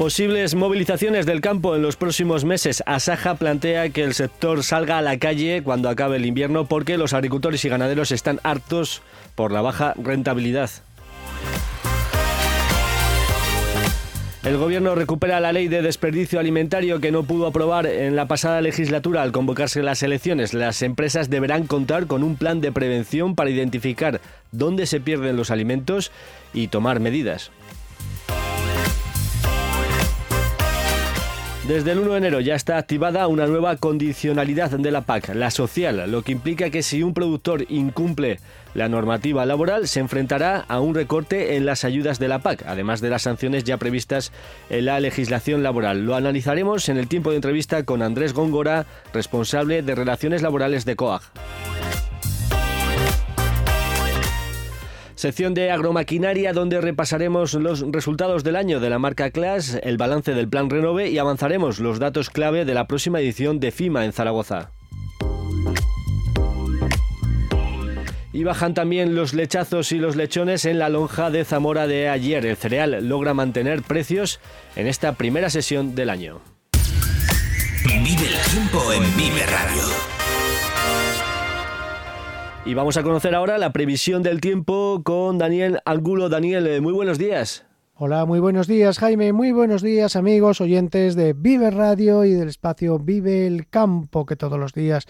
Posibles movilizaciones del campo en los próximos meses. Asaja plantea que el sector salga a la calle cuando acabe el invierno porque los agricultores y ganaderos están hartos por la baja rentabilidad. El Gobierno recupera la ley de desperdicio alimentario que no pudo aprobar en la pasada legislatura al convocarse las elecciones. Las empresas deberán contar con un plan de prevención para identificar dónde se pierden los alimentos y tomar medidas. Desde el 1 de enero ya está activada una nueva condicionalidad de la PAC, la social, lo que implica que si un productor incumple la normativa laboral se enfrentará a un recorte en las ayudas de la PAC, además de las sanciones ya previstas en la legislación laboral. Lo analizaremos en el tiempo de entrevista con Andrés Góngora, responsable de Relaciones Laborales de COAG. Sección de agromaquinaria donde repasaremos los resultados del año de la marca Class, el balance del plan Renove y avanzaremos los datos clave de la próxima edición de FIMA en Zaragoza. Y bajan también los lechazos y los lechones en la lonja de Zamora de ayer. El cereal logra mantener precios en esta primera sesión del año. Vive el tiempo en Vive Radio. Y vamos a conocer ahora la previsión del tiempo con Daniel Angulo. Daniel, eh, muy buenos días. Hola, muy buenos días Jaime, muy buenos días amigos oyentes de Vive Radio y del espacio Vive el Campo que todos los días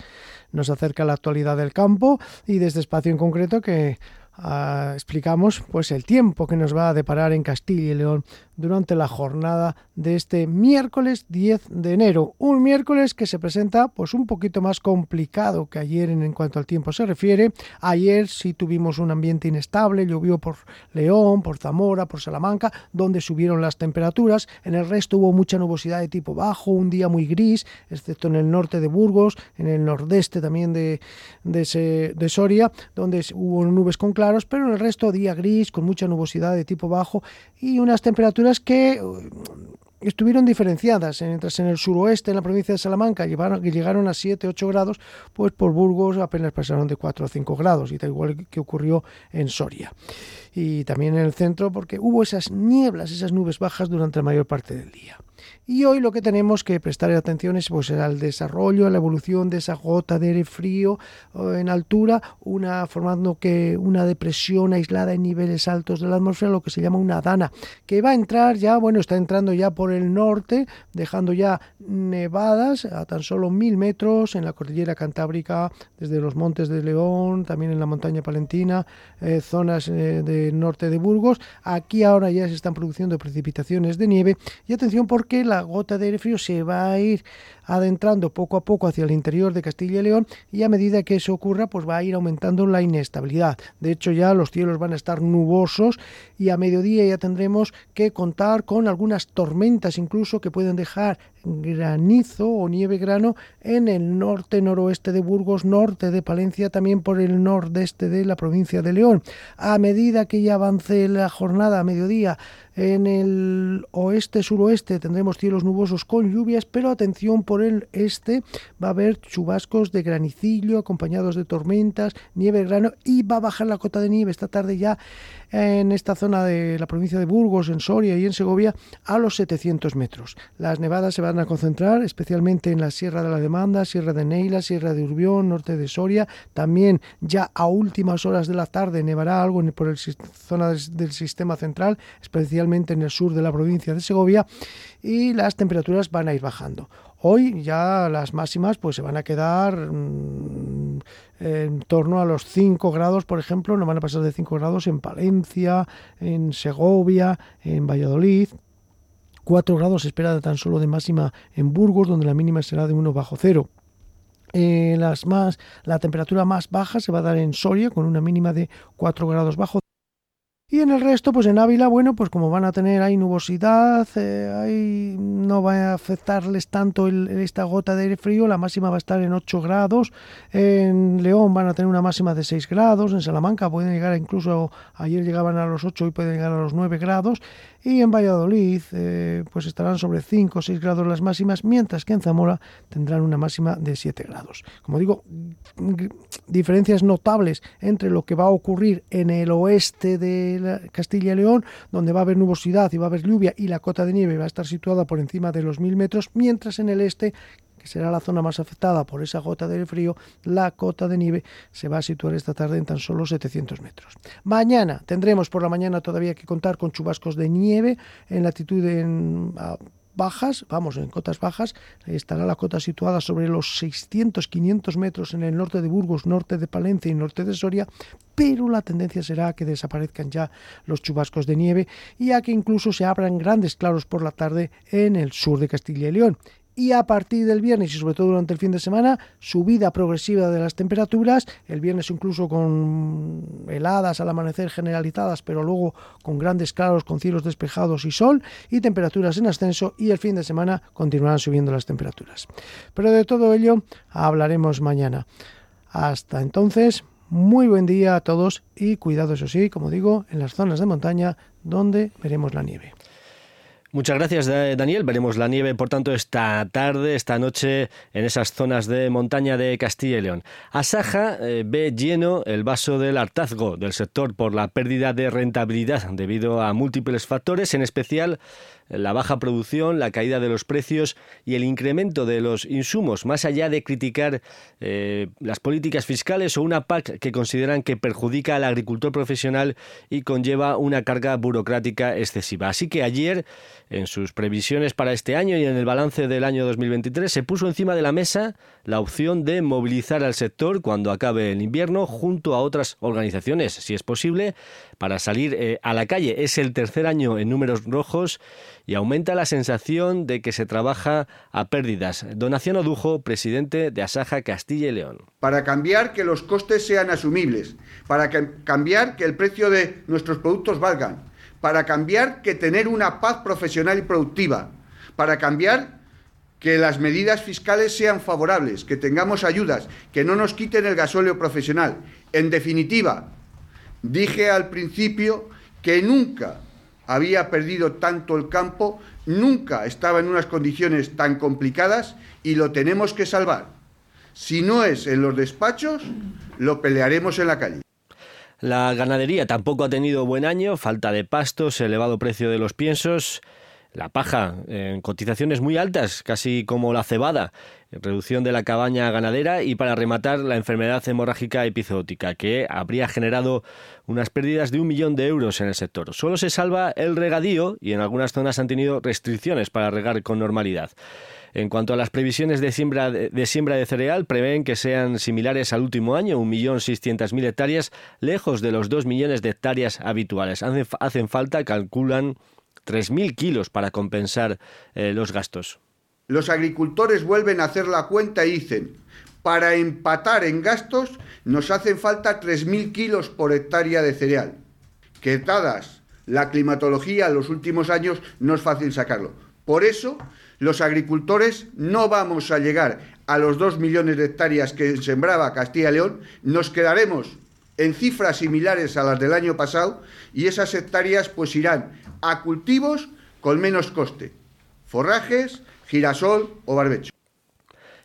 nos acerca a la actualidad del campo y de este espacio en concreto que ah, explicamos pues el tiempo que nos va a deparar en Castilla y León durante la jornada de este miércoles 10 de enero. Un miércoles que se presenta pues un poquito más complicado que ayer en, cuanto al tiempo se refiere. Ayer sí tuvimos un ambiente inestable, llovió por León, por Zamora, por Salamanca, donde subieron las temperaturas. En el resto hubo mucha nubosidad de tipo bajo, un día muy gris, excepto en el norte de Burgos, en el nordeste también de, de Soria, donde hubo nubes con claros, pero en el resto día gris, con mucha nubosidad de tipo bajo y unas temperaturas que uh, estuvieron diferenciadas, mientras en el suroeste, en la provincia de Salamanca, llegaron a 7, 8 grados, pues por Burgos apenas pasaron de 4 a 5 grados, y da igual que ocurrió en Soria. Y también en el centro, porque hubo esas nieblas, esas nubes bajas durante la mayor parte del día. Y hoy lo que tenemos que prestar atención es pues, al desarrollo, a la evolución de esa gota de aire frío en altura, una formando que una depresión aislada en niveles altos de la atmósfera, lo que se llama una dana, que va a entrar ya, bueno, está entrando ya por el norte, dejando ya nevadas a tan solo mil metros en la cordillera cantábrica, desde los montes de León, también en la montaña palentina, eh, zonas eh, del norte de Burgos. Aquí ahora ya se están produciendo precipitaciones de nieve y atención porque la gota de aire frío se va a ir adentrando poco a poco hacia el interior de Castilla y León y a medida que eso ocurra pues va a ir aumentando la inestabilidad. De hecho ya los cielos van a estar nubosos y a mediodía ya tendremos que contar con algunas tormentas incluso que pueden dejar granizo o nieve grano en el norte noroeste de Burgos, norte de Palencia, también por el nordeste de la provincia de León. A medida que ya avance la jornada a mediodía en el oeste suroeste tendremos cielos nubosos con lluvias, pero atención por el este va a haber chubascos de granicillo acompañados de tormentas, nieve grano y va a bajar la cota de nieve esta tarde ya en esta zona de la provincia de Burgos, en Soria y en Segovia a los 700 metros. Las nevadas se van a concentrar especialmente en la Sierra de la Demanda, Sierra de Neila, Sierra de Urbión, norte de Soria. También ya a últimas horas de la tarde nevará algo por el zona del sistema central, especialmente en el sur de la provincia de Segovia, y las temperaturas van a ir bajando. Hoy ya las máximas pues se van a quedar mm, en torno a los 5 grados, por ejemplo, no van a pasar de 5 grados en Palencia, en Segovia, en Valladolid. 4 grados se espera de tan solo de máxima en Burgos, donde la mínima será de 1 bajo cero. Eh, las más, la temperatura más baja se va a dar en Soria, con una mínima de 4 grados bajo y en el resto, pues en Ávila, bueno, pues como van a tener ahí nubosidad, eh, no va a afectarles tanto esta gota de aire frío, la máxima va a estar en 8 grados, en León van a tener una máxima de 6 grados, en Salamanca pueden llegar incluso, ayer llegaban a los 8 y pueden llegar a los 9 grados, y en Valladolid eh, pues estarán sobre 5 o 6 grados las máximas, mientras que en Zamora tendrán una máxima de 7 grados. Como digo, diferencias notables entre lo que va a ocurrir en el oeste de Castilla y León, donde va a haber nubosidad y va a haber lluvia y la cota de nieve va a estar situada por encima de los 1000 metros, mientras en el este que será la zona más afectada por esa gota de frío, la cota de nieve se va a situar esta tarde en tan solo 700 metros. Mañana tendremos por la mañana todavía que contar con chubascos de nieve en latitud en, bajas, vamos, en cotas bajas, estará la cota situada sobre los 600-500 metros en el norte de Burgos, norte de Palencia y norte de Soria, pero la tendencia será que desaparezcan ya los chubascos de nieve y a que incluso se abran grandes claros por la tarde en el sur de Castilla y León y a partir del viernes y sobre todo durante el fin de semana, subida progresiva de las temperaturas, el viernes incluso con heladas al amanecer generalizadas, pero luego con grandes claros, con cielos despejados y sol, y temperaturas en ascenso, y el fin de semana continuarán subiendo las temperaturas. Pero de todo ello hablaremos mañana. Hasta entonces, muy buen día a todos y cuidado, eso sí, como digo, en las zonas de montaña donde veremos la nieve. Muchas gracias, Daniel. Veremos la nieve, por tanto, esta tarde, esta noche, en esas zonas de montaña de Castilla y León. Asaja eh, ve lleno el vaso del hartazgo del sector por la pérdida de rentabilidad debido a múltiples factores, en especial la baja producción, la caída de los precios y el incremento de los insumos, más allá de criticar eh, las políticas fiscales o una PAC que consideran que perjudica al agricultor profesional y conlleva una carga burocrática excesiva. Así que ayer, en sus previsiones para este año y en el balance del año 2023, se puso encima de la mesa la opción de movilizar al sector cuando acabe el invierno junto a otras organizaciones, si es posible, para salir eh, a la calle. Es el tercer año en números rojos y aumenta la sensación de que se trabaja a pérdidas. Donación Odujo, presidente de Asaja Castilla y León. Para cambiar que los costes sean asumibles, para cambiar que el precio de nuestros productos valgan, para cambiar que tener una paz profesional y productiva, para cambiar que las medidas fiscales sean favorables, que tengamos ayudas, que no nos quiten el gasóleo profesional. En definitiva, dije al principio que nunca había perdido tanto el campo, nunca estaba en unas condiciones tan complicadas y lo tenemos que salvar. Si no es en los despachos, lo pelearemos en la calle. La ganadería tampoco ha tenido buen año, falta de pastos, elevado precio de los piensos la paja en cotizaciones muy altas, casi como la cebada, reducción de la cabaña ganadera y para rematar la enfermedad hemorrágica epizootica, que habría generado unas pérdidas de un millón de euros en el sector. Solo se salva el regadío y en algunas zonas han tenido restricciones para regar con normalidad. En cuanto a las previsiones de siembra de, siembra de cereal, prevén que sean similares al último año, 1.600.000 hectáreas, lejos de los 2 millones de hectáreas habituales. hacen falta, calculan, 3.000 kilos para compensar eh, los gastos. Los agricultores vuelven a hacer la cuenta y dicen, para empatar en gastos nos hacen falta 3.000 kilos por hectárea de cereal, que dadas la climatología en los últimos años no es fácil sacarlo. Por eso, los agricultores no vamos a llegar a los 2 millones de hectáreas que sembraba Castilla y León, nos quedaremos en cifras similares a las del año pasado y esas hectáreas pues irán a cultivos con menos coste, forrajes, girasol o barbecho.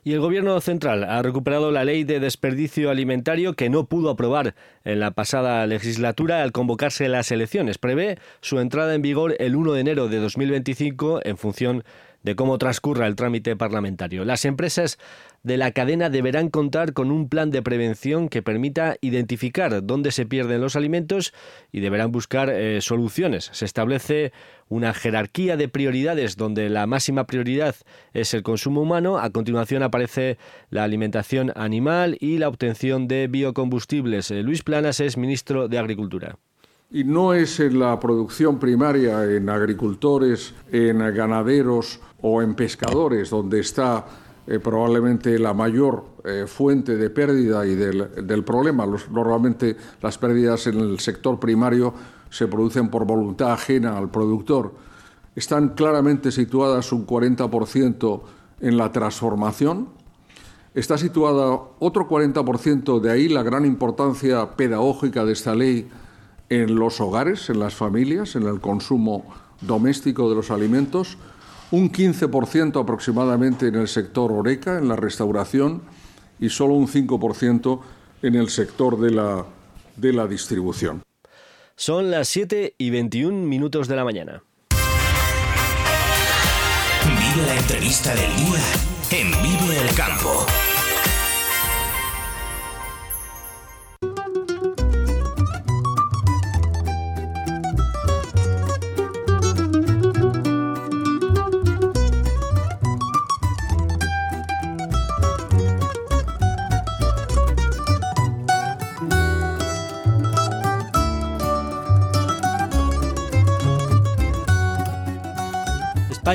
Y el Gobierno central ha recuperado la ley de desperdicio alimentario que no pudo aprobar en la pasada legislatura al convocarse las elecciones. Prevé su entrada en vigor el 1 de enero de 2025 en función de cómo transcurra el trámite parlamentario. Las empresas de la cadena deberán contar con un plan de prevención que permita identificar dónde se pierden los alimentos y deberán buscar eh, soluciones. Se establece una jerarquía de prioridades donde la máxima prioridad es el consumo humano, a continuación aparece la alimentación animal y la obtención de biocombustibles. Eh, Luis Planas es ministro de Agricultura. Y no es en la producción primaria, en agricultores, en ganaderos o en pescadores donde está eh, probablemente la mayor eh, fuente de pérdida y del, problema. normalmente las pérdidas en el sector primario se producen por voluntad ajena al productor. Están claramente situadas un 40% en la transformación. Está situada otro 40%, de ahí la gran importancia pedagógica de esta ley en los hogares, en las familias, en el consumo doméstico de los alimentos, un 15% aproximadamente en el sector oreca, en la restauración, y solo un 5% en el sector de la, de la distribución. Son las 7 y 21 minutos de la mañana. Vive la entrevista del día en Vivo el Campo.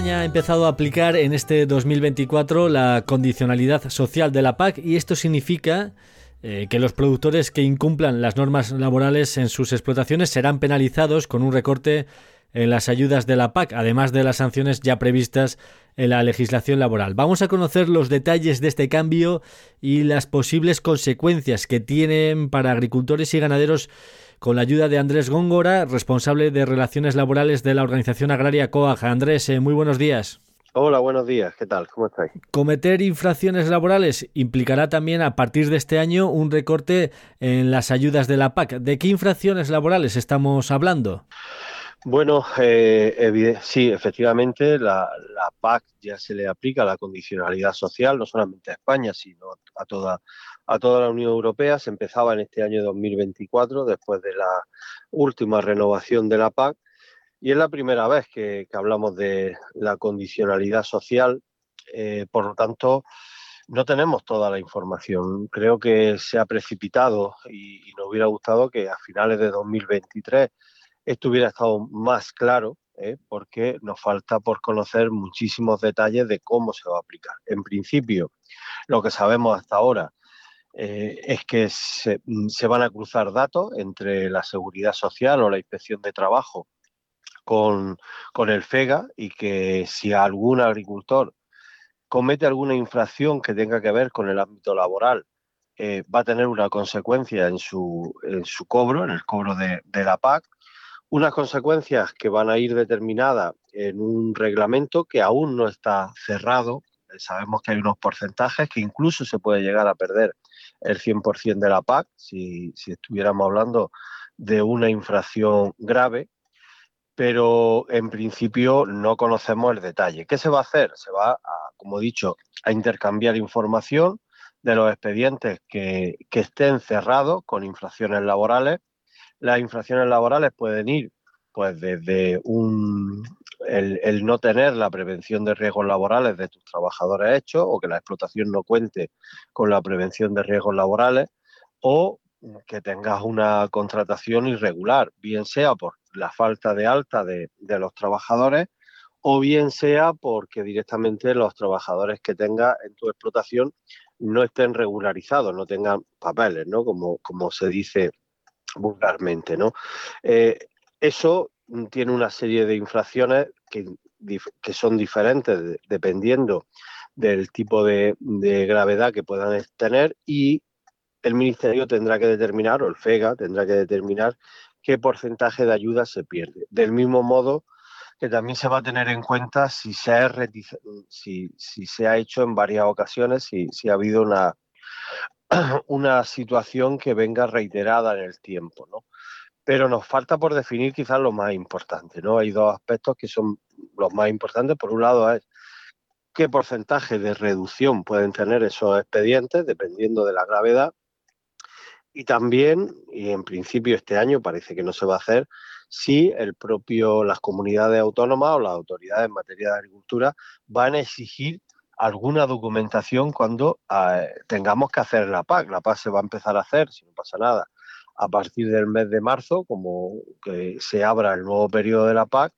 España ha empezado a aplicar en este 2024 la condicionalidad social de la PAC y esto significa eh, que los productores que incumplan las normas laborales en sus explotaciones serán penalizados con un recorte en las ayudas de la PAC, además de las sanciones ya previstas en la legislación laboral. Vamos a conocer los detalles de este cambio y las posibles consecuencias que tienen para agricultores y ganaderos con la ayuda de Andrés Góngora, responsable de Relaciones Laborales de la Organización Agraria COAG. Andrés, eh, muy buenos días. Hola, buenos días. ¿Qué tal? ¿Cómo estáis? Cometer infracciones laborales implicará también a partir de este año un recorte en las ayudas de la PAC. ¿De qué infracciones laborales estamos hablando? Bueno, eh, sí, efectivamente, la, la, PAC ya se le aplica la condicionalidad social, no solamente a España, sino a toda a toda la Unión Europea. Se empezaba en este año 2024, después de la última renovación de la PAC, y es la primera vez que, hablamos de la condicionalidad social. Eh, por lo tanto, no tenemos toda la información. Creo que se ha precipitado y, nos hubiera gustado que a finales de 2023 esto hubiera estado más claro, ¿eh? porque nos falta por conocer muchísimos detalles de cómo se va a aplicar. En principio, lo que sabemos hasta ahora eh, es que mm, se, van a cruzar datos entre la seguridad social o la inspección de trabajo con, el FEGA y que si algún agricultor comete alguna infracción que tenga que ver con el ámbito laboral, eh, va a tener una consecuencia en su, en su cobro, en el cobro de, de la PAC, unas consecuencias que van a ir determinadas en un reglamento que aún no está cerrado. Sabemos que hay unos porcentajes que incluso se puede llegar a perder el 100% de la PAC, si, estuviéramos hablando de una infracción grave, pero en principio no conocemos el detalle. ¿Qué se va a hacer? Se va, a, como he dicho, a intercambiar información de los expedientes que, que estén cerrados con infracciones laborales. Las infracciones laborales pueden ir pues desde un, el, no tener la prevención de riesgos laborales de tus trabajadores hechos o que la explotación no cuente con la prevención de riesgos laborales o que tengas una contratación irregular, bien sea por la falta de alta de, los trabajadores o bien sea porque directamente los trabajadores que tengas en tu explotación no estén regularizados, no tengan papeles, ¿no? Como, como se dice vulgarmente, ¿no? Eh, eso tiene una serie de infracciones que, que son diferentes dependiendo del tipo de, gravedad que puedan tener y el Ministerio tendrá que determinar, o el FEGA tendrá que determinar qué porcentaje de ayuda se pierde. Del mismo modo que también se va a tener en cuenta si se ha, si, si se ha hecho en varias ocasiones, si, si ha habido una, una situación que venga reiterada en el tiempo. ¿no? Pero nos falta por definir quizás lo más importante, ¿no? Hay dos aspectos que son los más importantes. Por un lado es qué porcentaje de reducción pueden tener esos expedientes, dependiendo de la gravedad. Y también, y en principio este año parece que no se va a hacer, si el propio, las comunidades autónomas o las autoridades en materia de agricultura van a exigir alguna documentación cuando eh, tengamos que hacer la PAC. La PAC se va a empezar a hacer, si no pasa nada, a partir del mes de marzo, como que se abra el nuevo periodo de la PAC,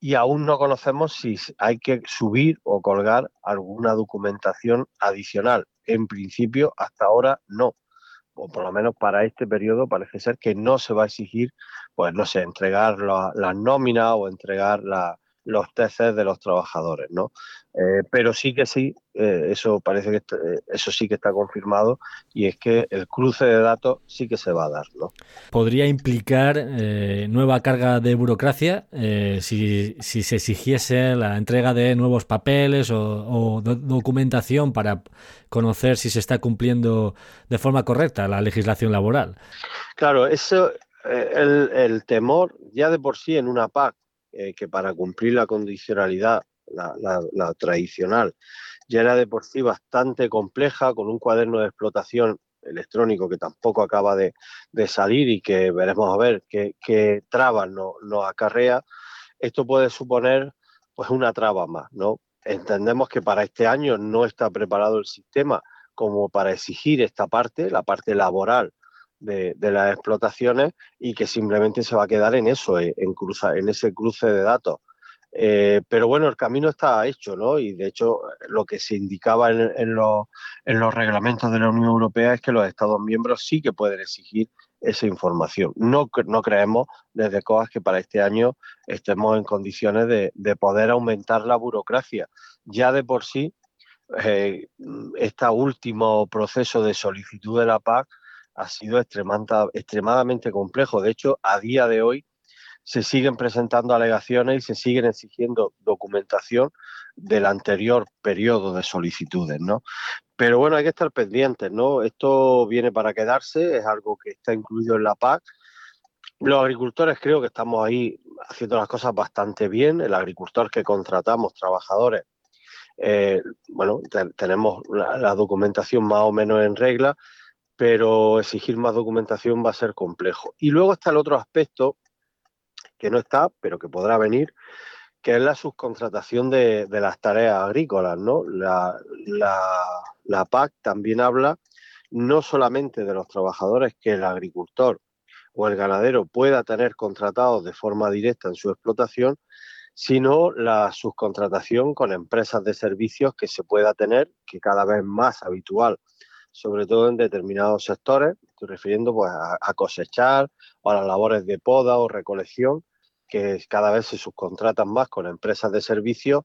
y aún no conocemos si hay que subir o colgar alguna documentación adicional. En principio, hasta ahora no. O por lo menos para este periodo parece ser que no se va a exigir, pues no sé, entregar las nóminas o entregar la, los TCs de los trabajadores, ¿no? Eh, pero sí que sí, eh, eso parece que eh, eso sí que está confirmado y es que el cruce de datos sí que se va a dar, ¿no? Podría implicar nueva carga de burocracia si, si, se exigiese la entrega de nuevos papeles o, documentación para conocer si se está cumpliendo de forma correcta la legislación laboral. Claro, eso el, el temor ya de por sí en una PAC eh, que para cumplir la condicionalidad, la, tradicional, ya era de por sí bastante compleja, con un cuaderno de explotación electrónico que tampoco acaba de, salir y que veremos a ver qué, trabas nos no acarrea, esto puede suponer pues una traba más, ¿no? Entendemos que para este año no está preparado el sistema como para exigir esta parte, la parte laboral de, las explotaciones y que simplemente se va a quedar en eso, eh, en, en ese cruce de datos. Eh, pero bueno, el camino está hecho, ¿no? Y de hecho, lo que se indicaba en, los, reglamentos de la Unión Europea es que los Estados miembros sí que pueden exigir esa información. No, no creemos desde COAS que para este año estemos en condiciones de, poder aumentar la burocracia. Ya de por sí, eh, este último proceso de solicitud de la PAC ha sido extremadamente complejo. De hecho, a día de hoy se siguen presentando alegaciones y se siguen exigiendo documentación del anterior periodo de solicitudes, ¿no? Pero bueno, hay que estar pendientes, ¿no? Esto viene para quedarse, es algo que está incluido en la PAC. Los agricultores creo que estamos ahí haciendo las cosas bastante bien. El agricultor que contratamos, trabajadores, eh, bueno, tenemos la documentación más o menos en regla pero exigir más documentación va a ser complejo. Y luego está el otro aspecto que no está, pero que podrá venir, que es la subcontratación de, las tareas agrícolas. ¿no? La, la, PAC también habla no solamente de los trabajadores que el agricultor o el ganadero pueda tener contratados de forma directa en su explotación, sino la subcontratación con empresas de servicios que se pueda tener, que cada vez más habitual sobre todo en determinados sectores, estoy refiriendo pues, a, cosechar o a las labores de poda o recolección, que cada vez se subcontratan más con empresas de servicios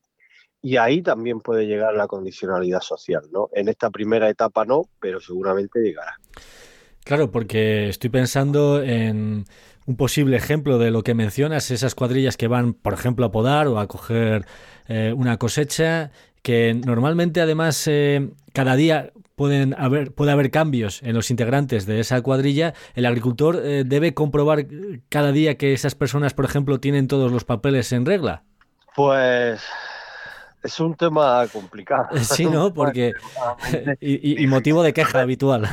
y ahí también puede llegar la condicionalidad social, ¿no? En esta primera etapa no, pero seguramente llegará. Claro, porque estoy pensando en un posible ejemplo de lo que mencionas, esas cuadrillas que van, por ejemplo, a podar o a coger eh, una cosecha, que normalmente además eh, cada día pueden haber, puede haber cambios en los integrantes de esa cuadrilla, el agricultor eh, debe comprobar cada día que esas personas, por ejemplo, tienen todos los papeles en regla. Pues es un tema complicado. Sí, ¿no? Porque y, motivo de queja habitual.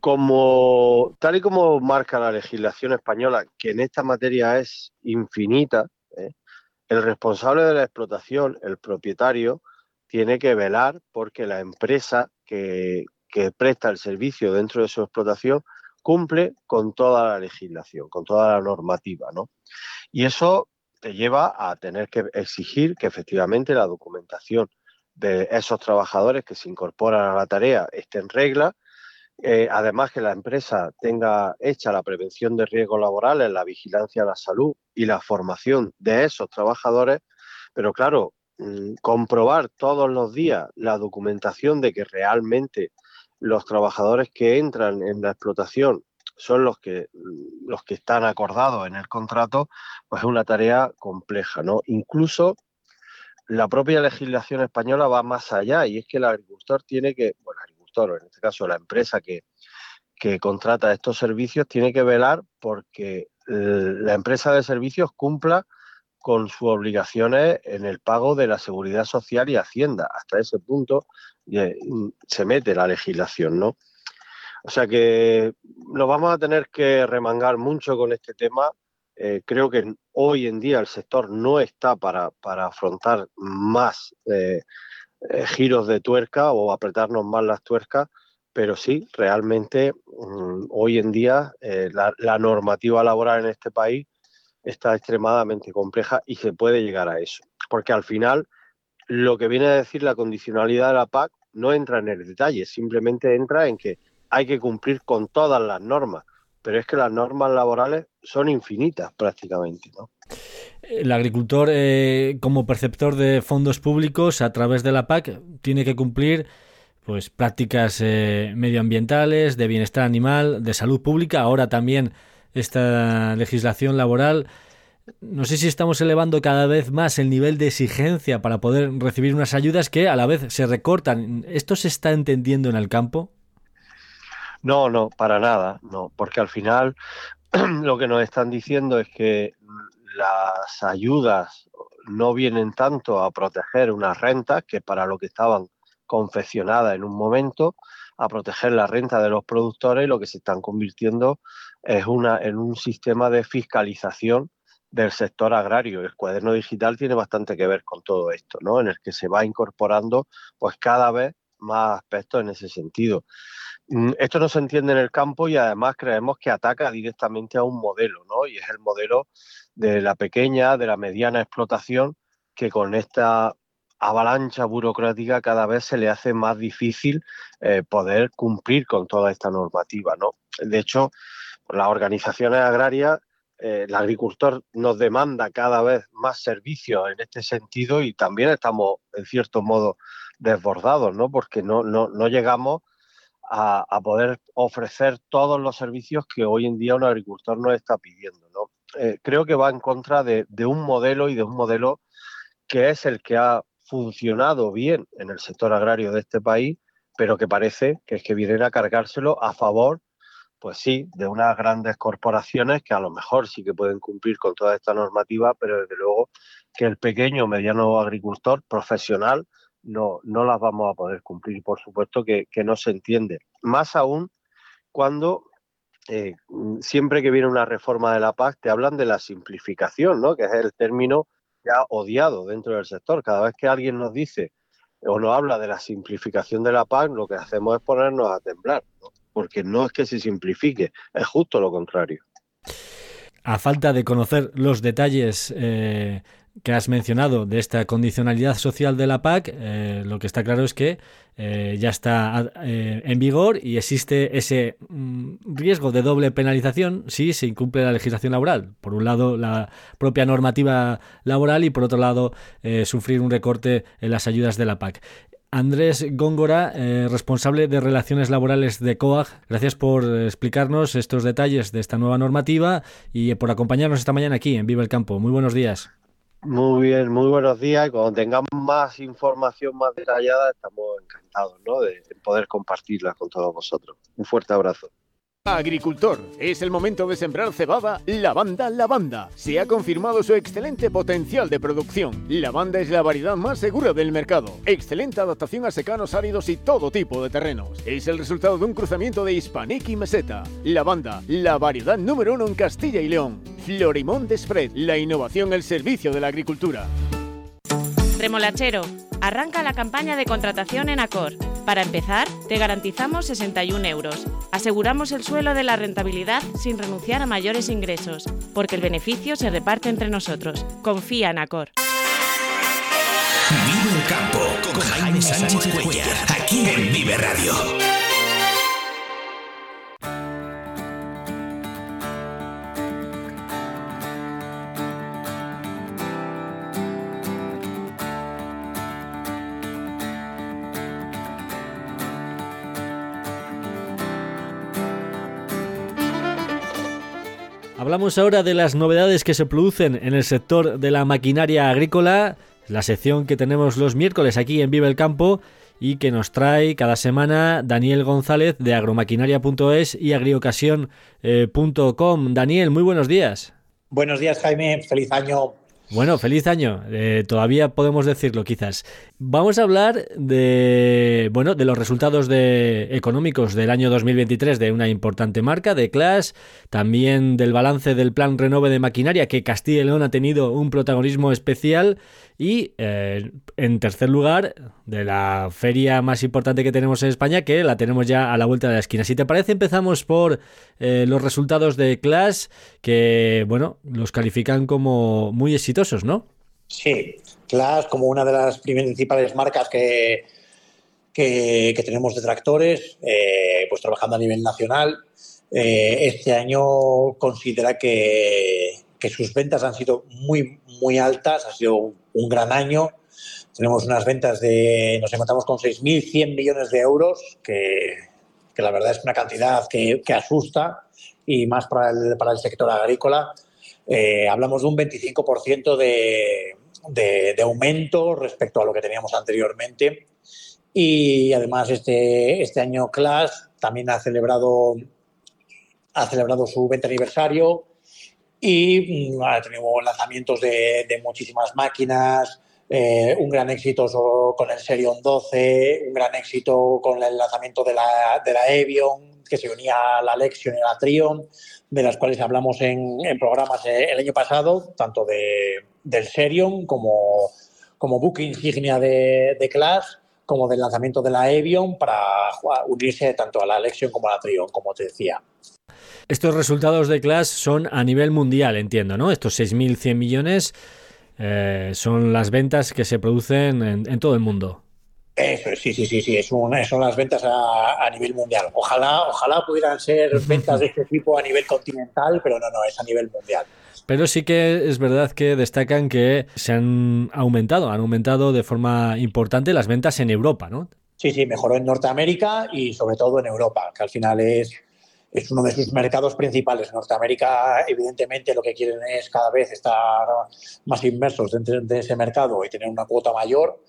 Como tal y como marca la legislación española, que en esta materia es infinita, ¿eh? el responsable de la explotación, el propietario, tiene que velar porque la empresa que, presta el servicio dentro de su explotación cumple con toda la legislación, con toda la normativa, ¿no? Y eso te lleva a tener que exigir que efectivamente la documentación de esos trabajadores que se incorporan a la tarea esté en regla, eh, además que la empresa tenga hecha la prevención de riesgos laborales, la vigilancia de la salud y la formación de esos trabajadores, pero claro, comprobar todos los días la documentación de que realmente los trabajadores que entran en la explotación son los que mm, los que están acordados en el contrato, pues es una tarea compleja, ¿no? Incluso la propia legislación española va más allá y es que el agricultor tiene que, bueno, el agricultor, en este caso la empresa que, que contrata estos servicios, tiene que velar porque eh, la empresa de servicios cumpla con sus obligaciones en el pago de la seguridad social y hacienda. Hasta ese punto eh, se mete la legislación, ¿no? O sea que nos vamos a tener que remangar mucho con este tema. Eh, creo que hoy en día el sector no está para, afrontar más eh, giros de tuerca o apretarnos más las tuercas, pero sí, realmente mm, hoy en día la normativa laboral en este país está extremadamente compleja y se puede llegar a eso. Porque al final, lo que viene a decir la condicionalidad de la PAC no entra en el detalle, simplemente entra en que hay que cumplir con todas las normas. Pero es que las normas laborales son infinitas prácticamente. El agricultor, eh, como perceptor de fondos públicos a través de la PAC, tiene que cumplir pues prácticas eh, medioambientales, de bienestar animal, de salud pública, ahora también esta legislación laboral. No sé si estamos elevando cada vez más el nivel de exigencia para poder recibir unas ayudas que a la vez se recortan. ¿Esto se está entendiendo en el campo? No, no, para nada, no, porque al final lo que nos están diciendo es que las ayudas no vienen tanto a proteger unas rentas que para lo que estaban confeccionadas en un momento, a proteger la renta de los productores y lo que se están convirtiendo es una, en un sistema de fiscalización del sector agrario. El cuaderno digital tiene bastante que ver con todo esto, ¿no? En el que se va incorporando pues cada vez más aspectos en ese sentido. Mm, esto no se entiende en el campo y además creemos que ataca directamente a un modelo, ¿no? Y es el modelo de la pequeña, de la mediana explotación que con esta avalancha burocrática cada vez se le hace más difícil eh, poder cumplir con toda esta normativa, ¿no? De hecho, las organizaciones agrarias, eh, el agricultor nos demanda cada vez más servicios en este sentido y también estamos, en cierto modo, desbordados, ¿no? Porque no, no, no llegamos a, poder ofrecer todos los servicios que hoy en día un agricultor nos está pidiendo, ¿no? Eh, creo que va en contra de, de un modelo y de un modelo que es el que ha funcionado bien en el sector agrario de este país, pero que parece que es que vienen a cargárselo a favor pues sí, de unas grandes corporaciones que a lo mejor sí que pueden cumplir con toda esta normativa, pero desde luego que el pequeño o mediano agricultor profesional no, no las vamos a poder cumplir. Por supuesto que, no se entiende. Más aún cuando eh, siempre que viene una reforma de la PAC te hablan de la simplificación, ¿no? que es el término odiado dentro del sector. Cada vez que alguien nos dice o nos habla de la simplificación de la PAC, lo que hacemos es ponernos a temblar. porque no es que se simplifique, es justo lo contrario. A falta de conocer los detalles eh, que has mencionado de esta condicionalidad social de la PAC, eh, lo que está claro es que eh, ya está en vigor y existe ese mm, riesgo de doble penalización si se incumple la legislación laboral. Por un lado, la propia normativa laboral y por otro lado, sufrir un recorte en las ayudas de la PAC. Andrés Góngora, eh, responsable de Relaciones Laborales de COAG. Gracias por explicarnos estos detalles de esta nueva normativa y por acompañarnos esta mañana aquí en Viva el Campo. Muy buenos días. Muy bien, muy buenos días. Cuando tengamos más información más detallada, estamos encantados de poder compartirla con todos vosotros. Un fuerte abrazo. Agricultor, es el momento de sembrar cebada Lavanda Lavanda. Se ha confirmado su excelente potencial de producción. Lavanda es la variedad más segura del mercado. Excelente adaptación a secanos áridos y todo tipo de terrenos. Es el resultado de un cruzamiento de Hispanic y Meseta. Lavanda, la variedad número uno en Castilla y León. Florimón de Spread, la innovación al servicio de la agricultura. Remolachero, arranca la campaña de contratación en Acor. Para empezar, te garantizamos 61 euros. Aseguramos el suelo de la rentabilidad sin renunciar a mayores ingresos, porque el beneficio se reparte entre nosotros. Confía en Acor. Vive el campo con Jaime Sánchez Cuellar, aquí en Vive Radio. Hablamos ahora de las novedades que se producen en el sector de la maquinaria agrícola, la sección que tenemos los miércoles aquí en Vive el Campo y que nos trae cada semana Daniel González de agromaquinaria.es y agriocasión.com. Daniel, muy buenos días. Buenos días, Jaime. Feliz año Bueno, feliz año. Eh, todavía podemos decirlo, quizás. Vamos a hablar de bueno de los resultados de, económicos del año 2023 de una importante marca, de Clash, también del balance del plan renove de maquinaria que Castilla y León ha tenido un protagonismo especial y eh, en tercer lugar de la feria más importante que tenemos en España que la tenemos ya a la vuelta de la esquina. Si te parece empezamos por eh, los resultados de Clash que bueno los califican como muy exitosos ¿no? Sí, Clash como una de las principales marcas que, que, tenemos de tractores, eh, pues trabajando a nivel nacional. Eh, este año considera que, sus ventas han sido muy, muy altas, ha sido un, gran año. Tenemos unas ventas de, nos encontramos con 6.100 millones de euros, que, la verdad es una cantidad que, asusta y más para el, para el sector agrícola. Eh, hablamos de un 25% de, de, aumento respecto a lo que teníamos anteriormente. Y además este, este año Clash también ha celebrado, ha celebrado su 20 aniversario y mm, ha tenido lanzamientos de, muchísimas máquinas, eh, un gran éxito con el Serion 12, un gran éxito con el lanzamiento de la, de la Evion, que se unía a la Lexion y a la Trion de las cuales hablamos en, programas eh, el año pasado, tanto de, del Serion como, como buque insignia de, de Clash, como del lanzamiento de la Evion para unirse tanto a la Lexion como a la Trion, como te decía. Estos resultados de Clash son a nivel mundial, entiendo, ¿no? Estos 6.100 millones eh, son las ventas que se producen en todo el mundo. Eso, sí, sí, sí, sí, es son las ventas a, nivel mundial. Ojalá, ojalá pudieran ser ventas de este tipo a nivel continental, pero no, no, es a nivel mundial. Pero sí que es verdad que destacan que se han aumentado, han aumentado de forma importante las ventas en Europa, ¿no? Sí, sí, mejoró en Norteamérica y sobre todo en Europa, que al final es, es uno de sus mercados principales. Norteamérica, evidentemente, lo que quieren es cada vez estar más inmersos dentro de ese mercado y tener una cuota mayor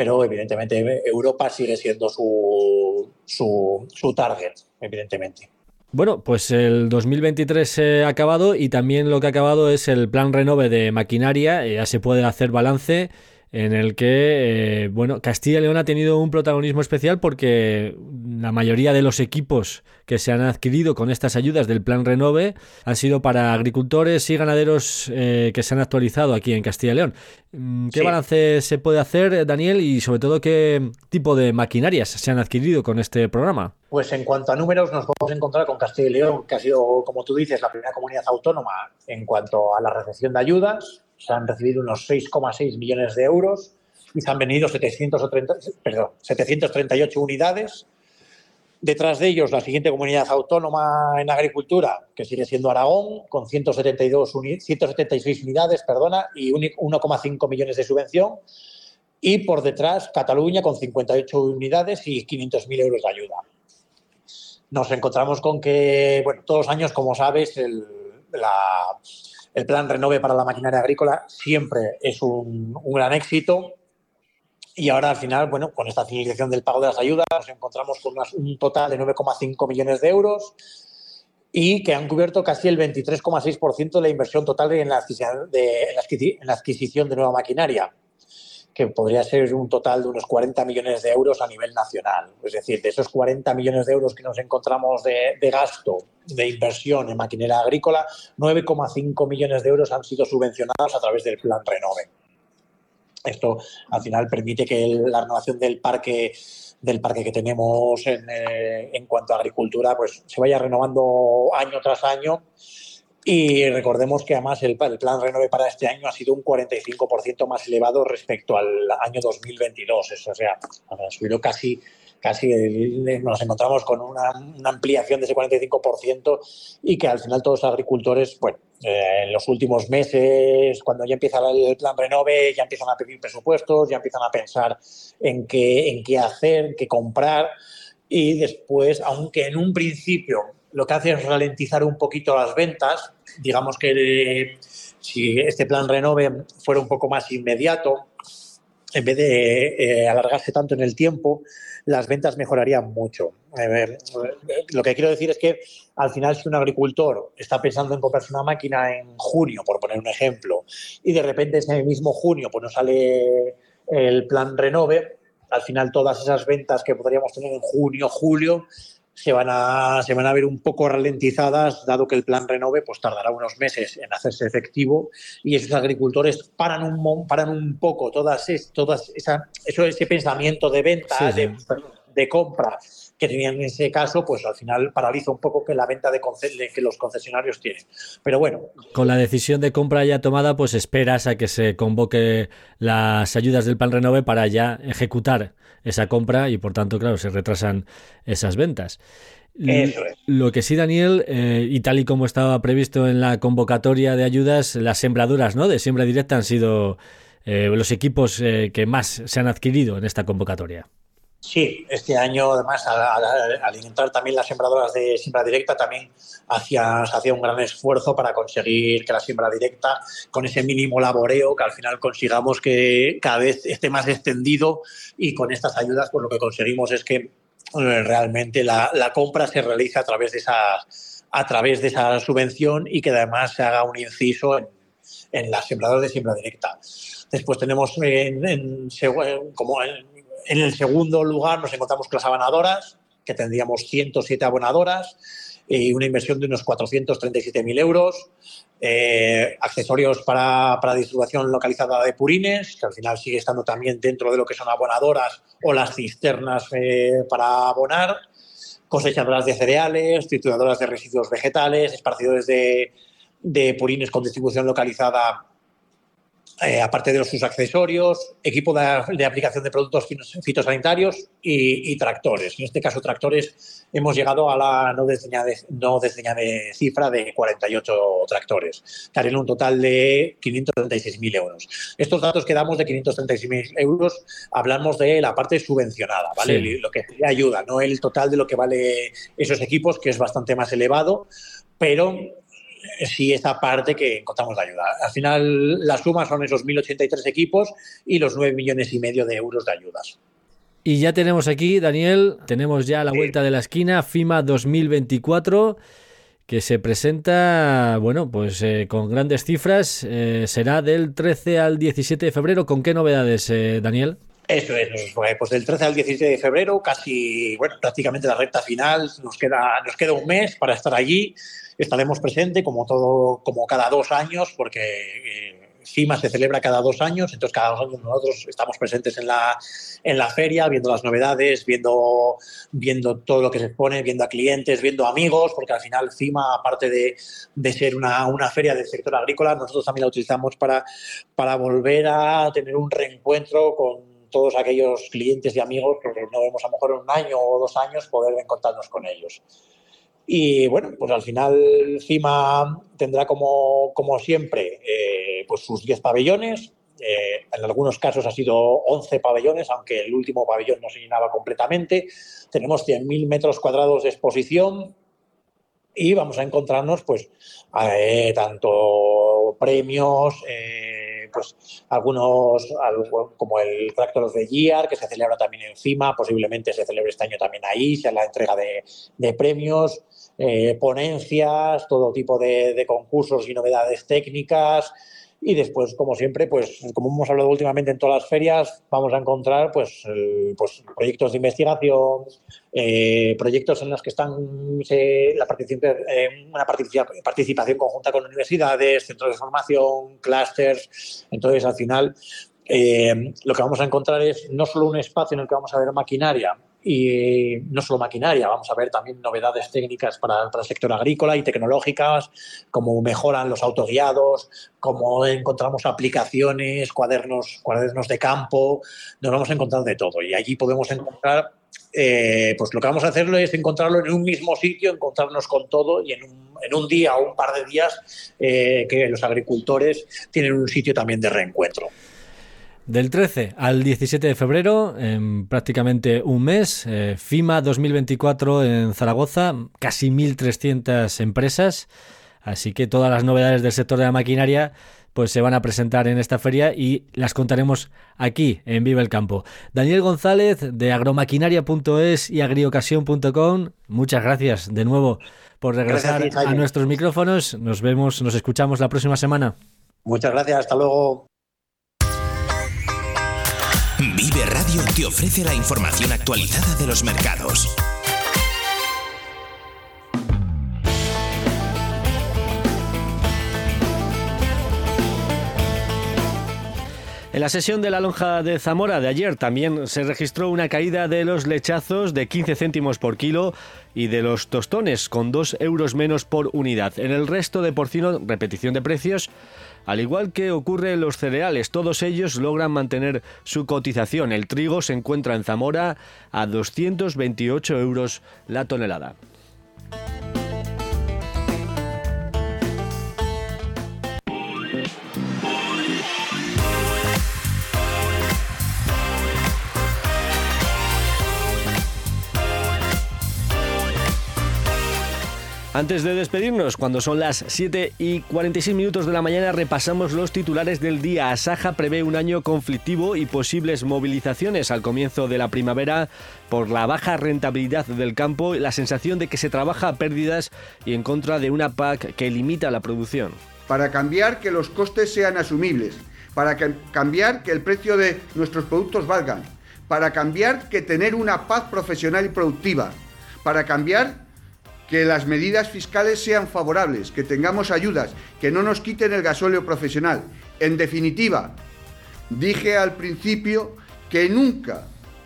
pero evidentemente Europa sigue siendo su, su, target, evidentemente. Bueno, pues el 2023 se ha acabado y también lo que ha acabado es el plan renove de maquinaria. Ya se puede hacer balance en el que, eh, bueno, Castilla y León ha tenido un protagonismo especial porque la mayoría de los equipos que se han adquirido con estas ayudas del Plan Renove han sido para agricultores y ganaderos eh, que se han actualizado aquí en Castilla y León. Mm, ¿Qué balance se puede hacer, Daniel, y sobre todo qué tipo de maquinarias se han adquirido con este programa? Pues en cuanto a números nos podemos encontrar con Castilla y León, que ha sido, como tú dices, la primera comunidad autónoma en cuanto a la recepción de ayudas se han recibido unos 6,6 millones de euros y se han venido 738 unidades. Detrás de ellos, la siguiente comunidad autónoma en agricultura, que sigue siendo Aragón, con 172 176 unidades perdona, y 1,5 millones de subvención. Y por detrás, Cataluña, con 58 unidades y 500.000 euros de ayuda. Nos encontramos con que, bueno, todos los años, como sabes, la, el plan Renove para la maquinaria agrícola siempre es un, gran éxito. Y ahora al final, bueno, con esta finalización del pago de las ayudas, nos encontramos con un total de 9,5 millones de euros y que han cubierto casi el 23,6% de la inversión total en la, en la adquisición de nueva maquinaria que podría ser un total de unos 40 millones de euros a nivel nacional. Es decir, de esos 40 millones de euros que nos encontramos de, gasto de inversión en maquinaria agrícola, 9,5 millones de euros han sido subvencionados a través del plan Renove. Esto al final permite que la renovación del parque del parque que tenemos en, eh, en cuanto a agricultura pues se vaya renovando año tras año y recordemos que además el, plan Renove para este año ha sido un 45% más elevado respecto al año 2022. Eso, o sea, ha subido casi, casi nos encontramos con una, ampliación de ese 45% y que al final todos los agricultores, bueno, eh, en los últimos meses, cuando ya empieza el plan Renove, ya empiezan a pedir presupuestos, ya empiezan a pensar en qué, en qué hacer, qué comprar y después, aunque en un principio lo que hace es ralentizar un poquito las ventas. Digamos que si este plan Renove fuera un poco más inmediato, en vez de eh, alargarse tanto en el tiempo, las ventas mejorarían mucho. lo que quiero decir es que al final si un agricultor está pensando en comprarse una máquina en junio, por poner un ejemplo, y de repente ese mismo junio pues no sale el plan Renove, al final todas esas ventas que podríamos tener en junio, julio, se van a, se van a ver un poco ralentizadas, dado que el plan Renove pues, tardará unos meses en hacerse efectivo y esos agricultores paran un, paran un poco todas, todas esa, eso, ese pensamiento de venta, de, de compra que tenían en ese caso, pues al final paraliza un poco que la venta de, que los concesionarios tienen. Pero bueno. Con la decisión de compra ya tomada, pues esperas a que se convoque las ayudas del Plan Renove para ya ejecutar esa compra y por tanto, claro, se retrasan esas ventas. Eso es. Lo que sí, Daniel, eh, y tal y como estaba previsto en la convocatoria de ayudas, las sembraduras ¿no? de siembra directa han sido eh, los equipos eh, que más se han adquirido en esta convocatoria. Sí, este año además al, entrar también las sembradoras de siembra directa también hacía, hacía un gran esfuerzo para conseguir que la siembra directa con ese mínimo laboreo que al final consigamos que cada vez esté más extendido y con estas ayudas pues lo que conseguimos es que eh, realmente la, compra se realice a través de esa a través de esa subvención y que además se haga un inciso en, las sembradoras de siembra directa. Después tenemos en, en, como en el segundo lugar nos encontramos con las abonadoras, que tendríamos 107 abonadoras y una inversión de unos 437.000 euros. Eh, accesorios para, para, distribución localizada de purines, que al final sigue estando también dentro de lo que son abonadoras o las cisternas eh, para abonar, cosechadoras de cereales, trituradoras de residuos vegetales, esparcidores de, de purines con distribución localizada eh, aparte de sus accesorios, equipo de, aplicación de productos fitosanitarios y, tractores. En este caso, tractores, hemos llegado a la no desdeñada, no cifra de 48 tractores, que harían un total de 536.000 euros. Estos datos que damos de 536.000 euros, hablamos de la parte subvencionada, ¿vale? Lo que ayuda, no el total de lo que vale esos equipos, que es bastante más elevado, pero sí esa parte que encontramos de ayuda. Al final, la suma son esos 1.083 equipos y los 9 millones y medio de euros de ayudas. Y ya tenemos aquí, Daniel, tenemos ya la vuelta de la esquina, FIMA 2024, que se presenta, bueno, pues eh, con grandes cifras. Eh, será del 13 al 17 de febrero. ¿Con qué novedades, eh, Daniel? Eso es, pues del 13 al 17 de febrero, casi, bueno, prácticamente la recta final, nos queda, nos queda un mes para estar allí. Estaremos presentes como todo, como cada dos años, porque eh, CIMA se celebra cada dos años, entonces cada dos años nosotros estamos presentes en la, en la feria, viendo las novedades, viendo, viendo todo lo que se expone, viendo a clientes, viendo amigos, porque al final CIMA, aparte de, de ser una, una, feria del sector agrícola, nosotros también la utilizamos para, para volver a tener un reencuentro con todos aquellos clientes y amigos que no vemos a lo mejor un año o dos años, poder encontrarnos con ellos. Y bueno, pues al final CIMA tendrá como, como siempre eh, pues sus 10 pabellones. Eh, en algunos casos ha sido 11 pabellones, aunque el último pabellón no se llenaba completamente. Tenemos 100.000 metros cuadrados de exposición y vamos a encontrarnos pues eh, tanto premios, pues algunos, como el Tractor de Year, que se celebra también en CIMA, posiblemente se celebre este año también ahí, sea la entrega de, de premios, eh, ponencias, todo tipo de, concursos y novedades técnicas. Y después, como siempre, pues como hemos hablado últimamente en todas las ferias, vamos a encontrar pues, pues proyectos de investigación, eh, proyectos en los que están la eh, una participación conjunta con universidades, centros de formación, clústeres. Entonces, al final, lo que vamos a encontrar es no solo un espacio en el que vamos a ver maquinaria y no solo maquinaria, vamos a ver también novedades técnicas para, el sector agrícola y tecnológicas, como mejoran los autoguiados, cómo encontramos aplicaciones, cuadernos, cuadernos de campo, nos vamos a encontrar de todo y allí podemos encontrar, eh, pues lo que vamos a hacerlo es encontrarlo en un mismo sitio, encontrarnos con todo y en un, en un día o un par de días eh, que los agricultores tienen un sitio también de reencuentro. Del 13 al 17 de febrero, en prácticamente un mes, eh, FIMA 2024 en Zaragoza, casi 1.300 empresas, así que todas las novedades del sector de la maquinaria pues se van a presentar en esta feria y las contaremos aquí en Vive el Campo. Daniel González de agromaquinaria.es y agriocasión.com, muchas gracias de nuevo por regresar a, nuestros micrófonos. Nos vemos, nos escuchamos la próxima semana. Muchas gracias, hasta luego. Vive Radio te ofrece la información actualizada de los mercados. En la sesión de la lonja de Zamora de ayer también se registró una caída de los lechazos de 15 céntimos por kilo y de los tostones con 2 euros menos por unidad. En el resto de porcino, repetición de precios, al igual que ocurre en los cereales, todos ellos logran mantener su cotización. El trigo se encuentra en Zamora a 228 euros la tonelada. Antes de despedirnos, cuando son las 7 y 46 minutos de la mañana, repasamos los titulares del día. Asaja prevé un año conflictivo y posibles movilizaciones al comienzo de la primavera por la baja rentabilidad del campo la sensación de que se trabaja a pérdidas y en contra de una PAC que limita la producción. Para cambiar que los costes sean asumibles, para cambiar que el precio de nuestros productos valgan, para cambiar que tener una paz profesional y productiva, para cambiar que las medidas fiscales sean favorables, que tengamos ayudas, que no nos quiten el gasóleo profesional. En definitiva, dije al principio que nunca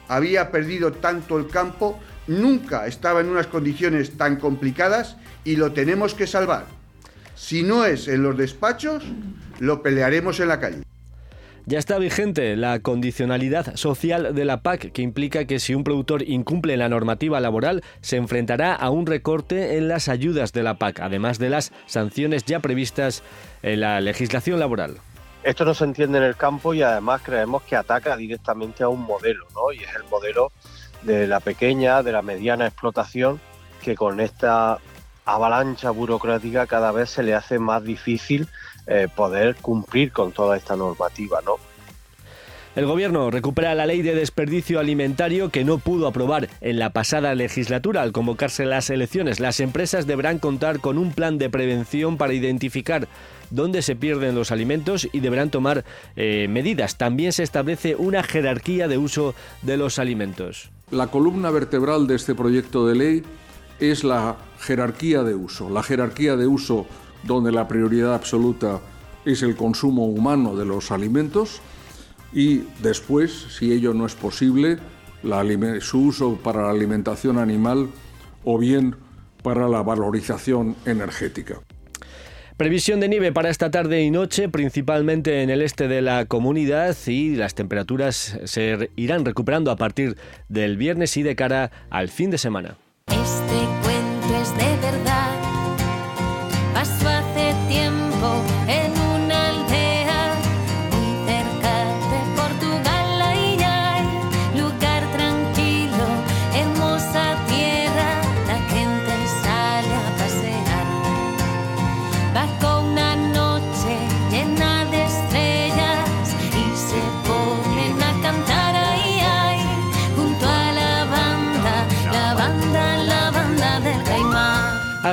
había perdido tanto el campo, nunca estaba en unas condiciones tan complicadas y lo tenemos que salvar. Si no es en los despachos, lo pelearemos en la calle. Ya está vigente la condicionalidad social de la PAC, que implica que si un productor incumple la normativa laboral, se enfrentará a un recorte en las ayudas de la PAC, además de las sanciones ya previstas en la legislación laboral. Esto no se entiende en el campo y además creemos que ataca directamente a un modelo, ¿no? Y es el modelo de la pequeña, de la mediana explotación, que con esta avalancha burocrática cada vez se le hace más difícil eh, poder cumplir con toda esta normativa, ¿no? El Gobierno recupera la ley de desperdicio alimentario que no pudo aprobar en la pasada legislatura al convocarse las elecciones. Las empresas deberán contar con un plan de prevención para identificar dónde se pierden los alimentos y deberán tomar eh, medidas. También se establece una jerarquía de uso de los alimentos. La columna vertebral de este proyecto de ley es la jerarquía de uso. La jerarquía de uso donde la prioridad absoluta es el consumo humano de los alimentos y después, si ello no es posible, su uso para la alimentación animal o bien para la valorización energética. Previsión de nieve para esta tarde y noche, principalmente en el este de la comunidad, y las temperaturas se irán recuperando a partir del viernes y de cara al fin de semana.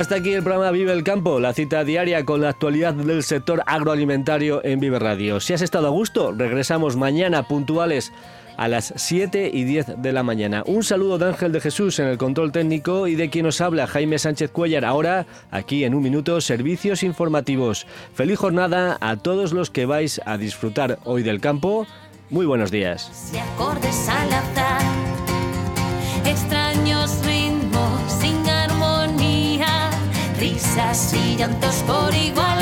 Hasta aquí el programa Vive el Campo, la cita diaria con la actualidad del sector agroalimentario en Vive Radio. Si has estado a gusto, regresamos mañana puntuales a las 7 y 10 de la mañana. Un saludo de Ángel de Jesús en el control técnico y de quien nos habla Jaime Sánchez Cuellar. Ahora, aquí en un minuto, servicios informativos. Feliz jornada a todos los que vais a disfrutar hoy del campo. Muy buenos días. Risas y llantos por igual,